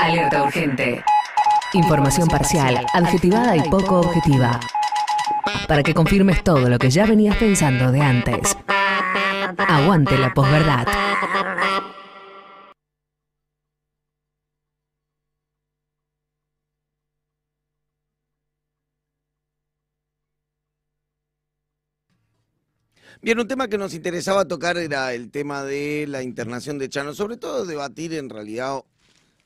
Alerta urgente. Información parcial, adjetivada y poco objetiva. Para que confirmes todo lo que ya venías pensando de antes. Aguante la posverdad. Bien, un tema que nos interesaba tocar era el tema de la internación de Chano, sobre todo debatir en realidad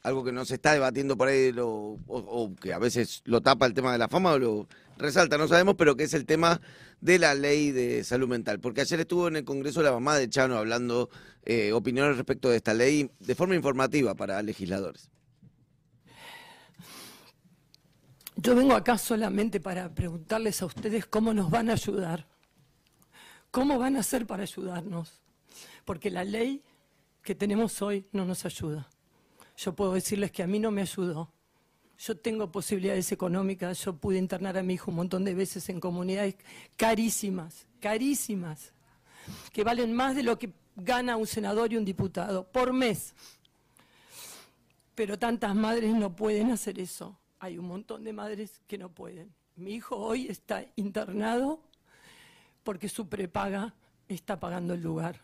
algo que no se está debatiendo por ahí o, o, que a veces lo tapa el tema de la fama o lo resalta, no sabemos, pero que es el tema de la ley de salud mental. Porque ayer estuvo en el Congreso la mamá de Chano hablando eh, opiniones respecto de esta ley de forma informativa para legisladores. Yo vengo acá solamente para preguntarles a ustedes cómo nos van a ayudar. ¿Cómo van a hacer para ayudarnos? Porque la ley que tenemos hoy no nos ayuda. Yo puedo decirles que a mí no me ayudó. Yo tengo posibilidades económicas, yo pude internar a mi hijo un montón de veces en comunidades carísimas, carísimas, que valen más de lo que gana un senador y un diputado por mes. Pero tantas madres no pueden hacer eso. Hay un montón de madres que no pueden. Mi hijo hoy está internado porque su prepaga está pagando el lugar.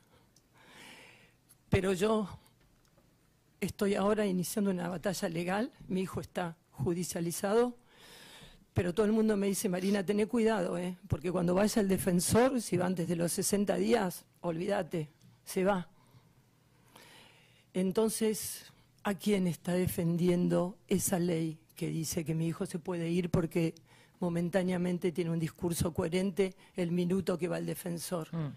Pero yo estoy ahora iniciando una batalla legal, mi hijo está judicializado, pero todo el mundo me dice, Marina, tené cuidado, ¿eh? porque cuando vaya el defensor, si va antes de los 60 días, olvídate, se va. Entonces, ¿a quién está defendiendo esa ley que dice que mi hijo se puede ir porque momentáneamente tiene un discurso coherente el minuto que va el defensor. Mm.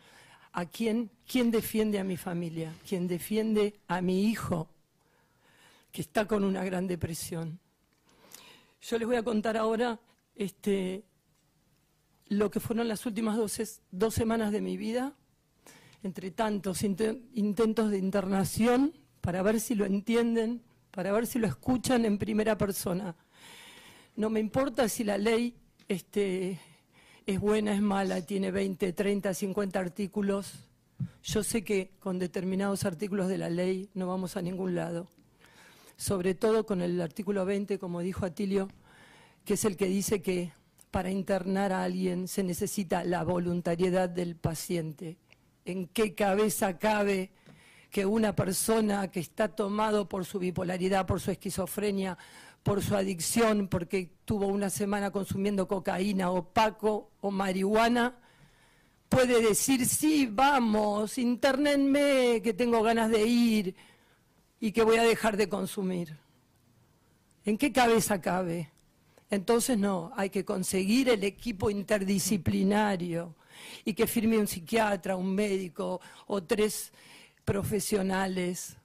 ¿A quién, quién defiende a mi familia? ¿Quién defiende a mi hijo que está con una gran depresión? Yo les voy a contar ahora este, lo que fueron las últimas dos, semanas de mi vida, entre tantos intentos de internación, para ver si lo entienden, para ver si lo escuchan en primera persona. No me importa si la ley este, es buena, es mala, tiene 20, 30, 50 artículos. Yo sé que con determinados artículos de la ley no vamos a ningún lado. Sobre todo con el artículo 20, como dijo Atilio, que es el que dice que para internar a alguien se necesita la voluntariedad del paciente. ¿En qué cabeza cabe que una persona que está tomado por su bipolaridad, por su esquizofrenia, por su adicción, porque tuvo una semana consumiendo cocaína o paco o marihuana, puede decir, sí, vamos, internenme, que tengo ganas de ir y que voy a dejar de consumir. ¿En qué cabeza cabe? Entonces no, hay que conseguir el equipo interdisciplinario y que firme un psiquiatra, un médico o tres profesionales.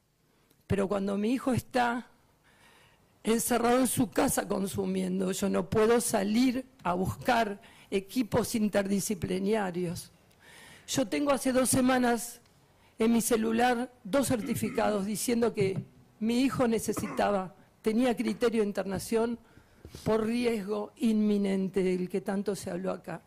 Pero cuando mi hijo está encerrado en su casa consumiendo. Yo no puedo salir a buscar equipos interdisciplinarios. Yo tengo hace dos semanas en mi celular dos certificados diciendo que mi hijo necesitaba, tenía criterio de internación por riesgo inminente del que tanto se habló acá.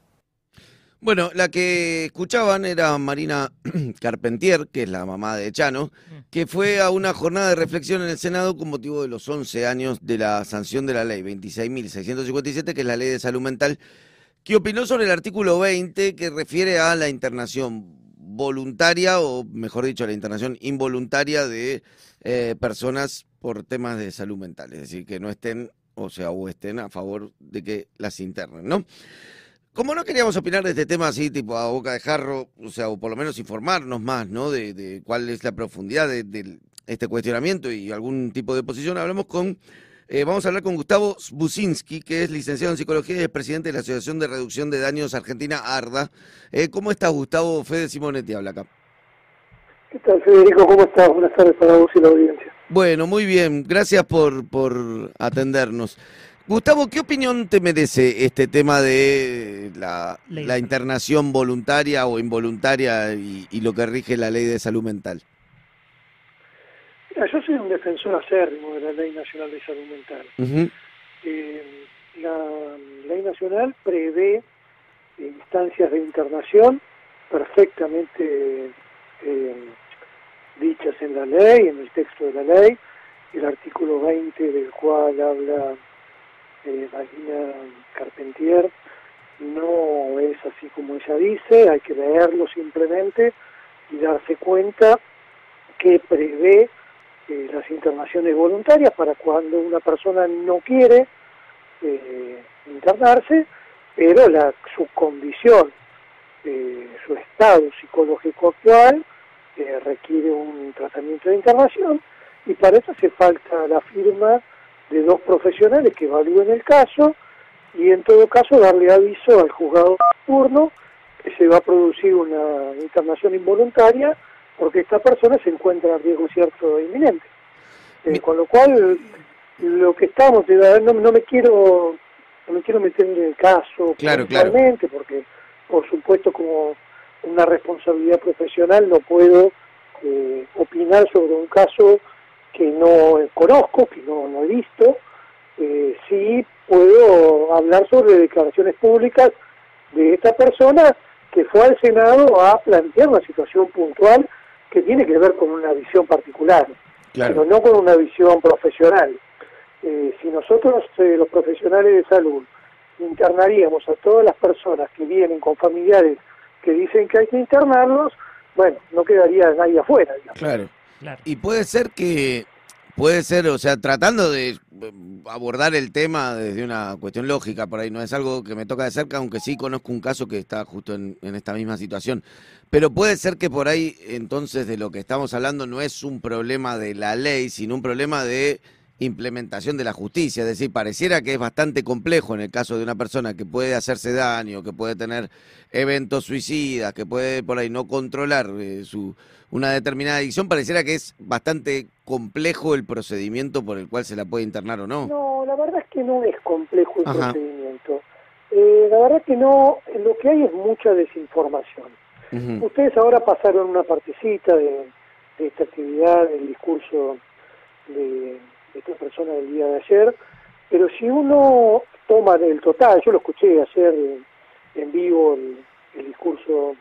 Bueno, la que escuchaban era Marina Carpentier, que es la mamá de Chano, que fue a una jornada de reflexión en el Senado con motivo de los 11 años de la sanción de la ley 26.657, que es la ley de salud mental, que opinó sobre el artículo 20 que refiere a la internación voluntaria, o mejor dicho, la internación involuntaria de eh, personas por temas de salud mental, es decir, que no estén, o sea, o estén a favor de que las internen, ¿no? Como no queríamos opinar de este tema así, tipo a boca de jarro, o sea, o por lo menos informarnos más, ¿no? De, cuál es la profundidad de, este cuestionamiento y algún tipo de posición, hablamos con, eh, vamos a hablar con Gustavo Businski, que es licenciado en psicología y es presidente de la Asociación de Reducción de Daños Argentina, ARDA. Eh, ¿Cómo estás, Gustavo? Fede Simonetti habla acá. ¿Qué tal, Federico? ¿Cómo estás? Buenas tardes para vos y la audiencia. Bueno, muy bien. Gracias por, por atendernos. Gustavo, ¿qué opinión te merece este tema de la, internación voluntaria o involuntaria y, lo que rige la ley de salud mental? Yo soy un defensor acérrimo de la Ley Nacional de Salud Mental. Eh, la Ley Nacional prevé instancias de internación perfectamente eh, dichas en la ley, en el texto de la ley, el artículo 20 del cual habla eh, Marina Carpentier no es así como ella dice, hay que leerlo simplemente y darse cuenta que prevé eh, las internaciones voluntarias para cuando una persona no quiere eh, internarse, pero la, su condición, eh, su estado psicológico actual requiere un tratamiento de internación y para eso hace falta la firma de dos profesionales que evalúen el caso y en todo caso darle aviso al juzgado turno que se va a producir una internación involuntaria porque esta persona se encuentra en riesgo cierto e inminente. Eh, con lo cual, lo que estamos, no, no me quiero no me quiero meter en el caso claro, porque por supuesto como una responsabilidad profesional no puedo eh, opinar sobre un caso que no conozco, que no, no he visto, eh, sí puedo hablar sobre declaraciones públicas de esta persona que fue al Senado a plantear una situación puntual que tiene que ver con una visión particular, pero no con una visión profesional. Eh, si nosotros, eh, los profesionales de salud, internaríamos a todas las personas que vienen con familiares que dicen que hay que internarlos, bueno, no quedaría nadie afuera. Claro. claro. Y puede ser que Puede ser, o sea, tratando de eh, abordar el tema desde una cuestión lógica, por ahí no es algo que me toca de cerca, aunque sí conozco un caso que está justo en, esta misma situación. Pero puede ser que por ahí entonces de lo que estamos hablando no es un problema de la ley, sino un problema de implementación de la justicia. Es decir, pareciera que es bastante complejo en el caso de una persona que puede hacerse daño, que puede tener eventos suicidas, que puede por ahí no controlar eh, su una determinada adicción, pareciera que es bastante complejo el procedimiento por el cual se la puede internar o no. No, la verdad es que no es complejo el procedimiento. Eh, la verdad es que no, lo que hay es mucha desinformación. Ustedes ahora pasaron una partecita de, esta actividad, del discurso de, esta persona del día de ayer, pero si uno toma del total, yo lo escuché ayer en, vivo el discurso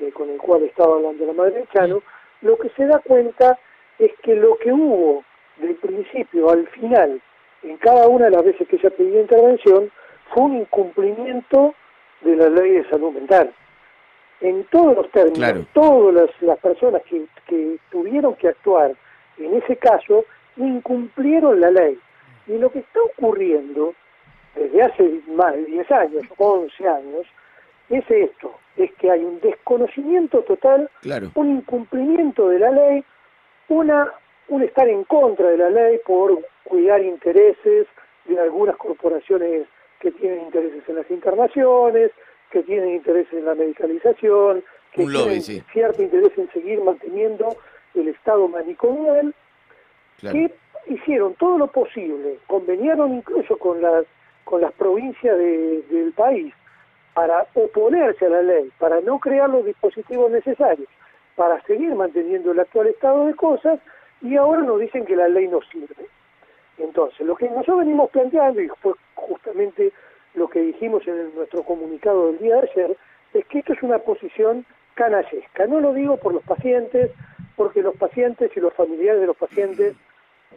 eh, con el cual estaba hablando la madre de Chano, lo que se da cuenta es que lo que hubo del principio al final, en cada una de las veces que ella pidió intervención, fue un incumplimiento de la ley de salud mental. En todos los términos, todas las, personas que, que tuvieron que actuar en ese caso incumplieron la ley. Y lo que está ocurriendo desde hace más de 10 años, 11 años, es esto, es que hay un desconocimiento total, un incumplimiento de la ley, una un estar en contra de la ley por cuidar intereses de algunas corporaciones que tienen intereses en las internaciones, que tienen intereses en la medicalización, que tienen cierto interés en seguir manteniendo el estado manicomial, que hicieron todo lo posible, conveniaron incluso con las con las provincias del país para oponerse a la ley, para no crear los dispositivos necesarios, para seguir manteniendo el actual estado de cosas y ahora nos dicen que la ley no sirve. Entonces, lo que nosotros venimos planteando, y fue justamente lo que dijimos en nuestro comunicado del día de ayer, es que esto es una posición canallesca. No lo digo por los pacientes, porque los pacientes y los familiares de los pacientes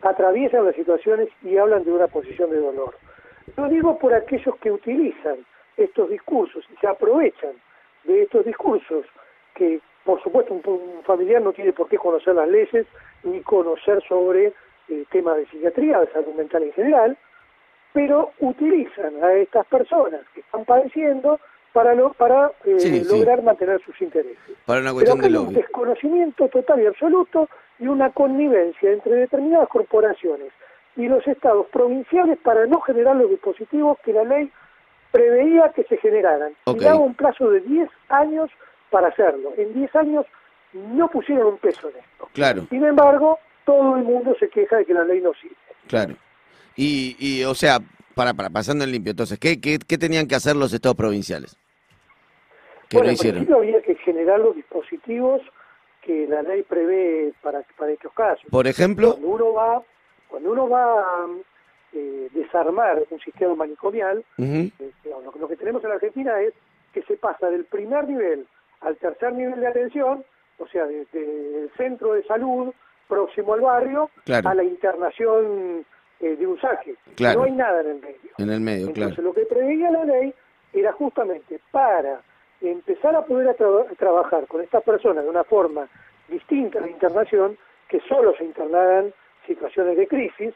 atraviesan las situaciones y hablan de una posición de dolor. Lo digo por aquellos que utilizan estos discursos y se aprovechan de estos discursos que por supuesto un, familiar no tiene por qué conocer las leyes ni conocer sobre el tema de psiquiatría, de salud mental en general, pero utilizan a estas personas que están padeciendo para para eh, lograr mantener sus intereses. Para una cuestión pero de un desconocimiento total y absoluto y una connivencia entre determinadas corporaciones y los estados provinciales para no generar los dispositivos que la ley preveía que se generaran y daba un plazo de 10 años para hacerlo. En 10 años no pusieron un peso en esto. Claro. Sin embargo, todo el mundo se queja de que la ley no sirve. Claro. Y, y o sea, para, para pasando en limpio, entonces, ¿qué, qué, qué tenían que hacer los estados provinciales? ¿Qué bueno, no hicieron? había que generar los dispositivos que la ley prevé para, para estos casos. Por ejemplo. Cuando uno va, cuando uno va eh, desarmar un sistema manicomial, eh, lo, que tenemos en la Argentina es que se pasa del primer nivel al tercer nivel de atención, o sea, desde el centro de salud próximo al barrio, a la internación eh, de un saque. No hay nada en el medio. En el medio, Entonces, lo que preveía la ley era justamente para empezar a poder trabajar con estas personas de una forma distinta de internación, que solo se internaran situaciones de crisis,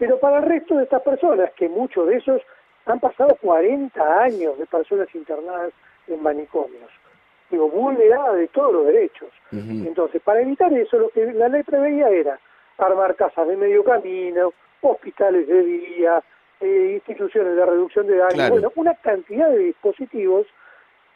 pero para el resto de estas personas, que muchos de esos han pasado 40 años de personas internadas en manicomios, digo, vulneradas de todos los derechos. Entonces, para evitar eso, lo que la ley preveía era armar casas de medio camino, hospitales de día, eh, instituciones de reducción de daños, bueno, una cantidad de dispositivos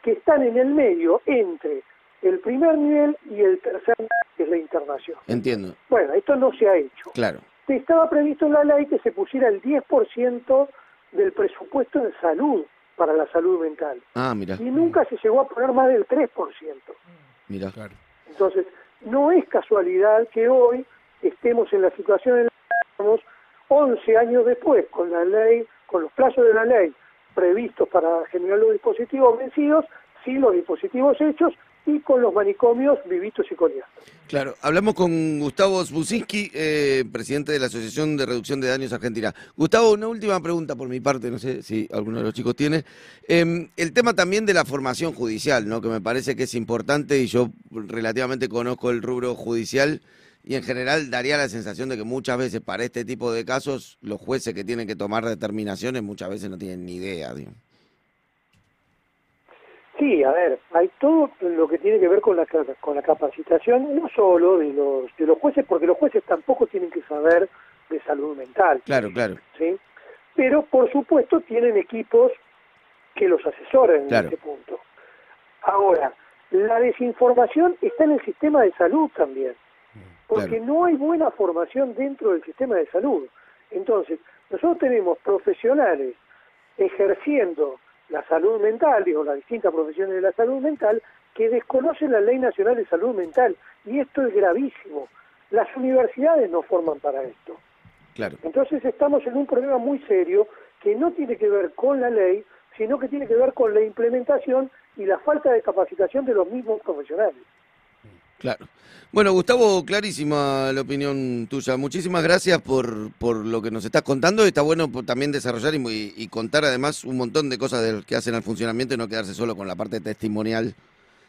que están en el medio entre el primer nivel y el tercer nivel, que es la internación. Entiendo. Bueno, esto no se ha hecho. Claro. Estaba previsto en la ley que se pusiera el 10% del presupuesto en salud para la salud mental. Ah, mira. Y nunca se llegó a poner más del 3%. Mira, claro. Entonces, no es casualidad que hoy estemos en la situación en la que estamos 11 años después, con la ley, con los plazos de la ley previstos para generar los dispositivos vencidos, sin los dispositivos hechos y con los manicomios vivitos y coleados. Claro, hablamos con Gustavo Zbusinski, eh, presidente de la Asociación de Reducción de Daños Argentina. Gustavo, una última pregunta por mi parte, no sé si alguno de los chicos tiene. Em, el tema también de la formación judicial, ¿no? que me parece que es importante y yo relativamente conozco el rubro judicial y en general daría la sensación de que muchas veces para este tipo de casos los jueces que tienen que tomar determinaciones muchas veces no tienen ni idea. Digamos. Sí, a ver, hay todo lo que tiene que ver con la, con la capacitación, no solo de los, de los jueces, porque los jueces tampoco tienen que saber de salud mental. Claro, claro. ¿sí? Pero, por supuesto, tienen equipos que los asesoren en este punto. Ahora, la desinformación está en el sistema de salud también, porque no hay buena formación dentro del sistema de salud. Entonces, nosotros tenemos profesionales ejerciendo la salud mental, digo, las distintas profesiones de la salud mental, que desconocen la Ley Nacional de Salud Mental. Y esto es gravísimo. Las universidades no forman para esto. Claro. Entonces estamos en un problema muy serio que no tiene que ver con la ley, sino que tiene que ver con la implementación y la falta de capacitación de los mismos profesionales. Claro. Bueno, Gustavo, clarísima la opinión tuya. Muchísimas gracias por, por lo que nos estás contando. Está bueno también desarrollar y, contar además un montón de cosas del que hacen al funcionamiento y no quedarse solo con la parte testimonial,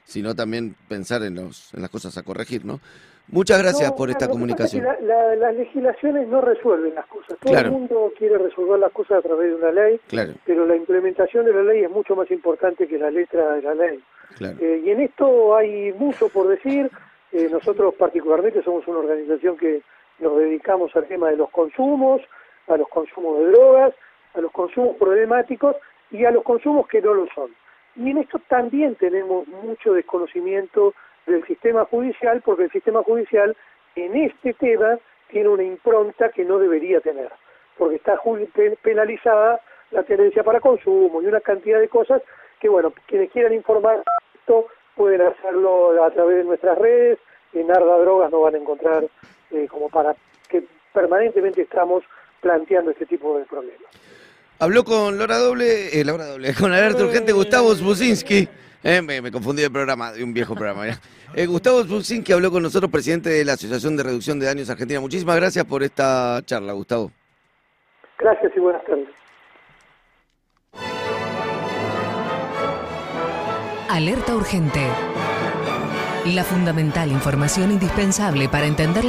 sino también pensar en, los, en las cosas a corregir, ¿no? Muchas gracias por esta comunicación. las legislaciones no resuelven las cosas. Todo el mundo quiere resolver las cosas a través de una ley, pero la implementación de la ley es mucho más importante que la letra de la ley. Eh, y en esto hay mucho por decir. Eh, nosotros particularmente somos una organización que nos dedicamos al tema de los consumos, a los consumos de drogas, a los consumos problemáticos y a los consumos que no lo son. Y en esto también tenemos mucho desconocimiento del sistema judicial, porque el sistema judicial en este tema tiene una impronta que no debería tener, porque está penalizada la tenencia para consumo y una cantidad de cosas que, bueno, quienes quieran informar esto pueden hacerlo a través de nuestras redes, en Arda Drogas no van a encontrar eh, como para que permanentemente estamos planteando este tipo de problemas. Habló con Laura Doble, eh, Laura Doble, con Alerta Urgente Gustavo Zbusinski. Eh, me, confundí el programa, de un viejo programa. Gustavo Zbusinski habló con nosotros, presidente de la Asociación de Reducción de Daños Argentina. Muchísimas gracias por esta charla, Gustavo. Gracias y buenas tardes. Alerta urgente. La fundamental información indispensable para entender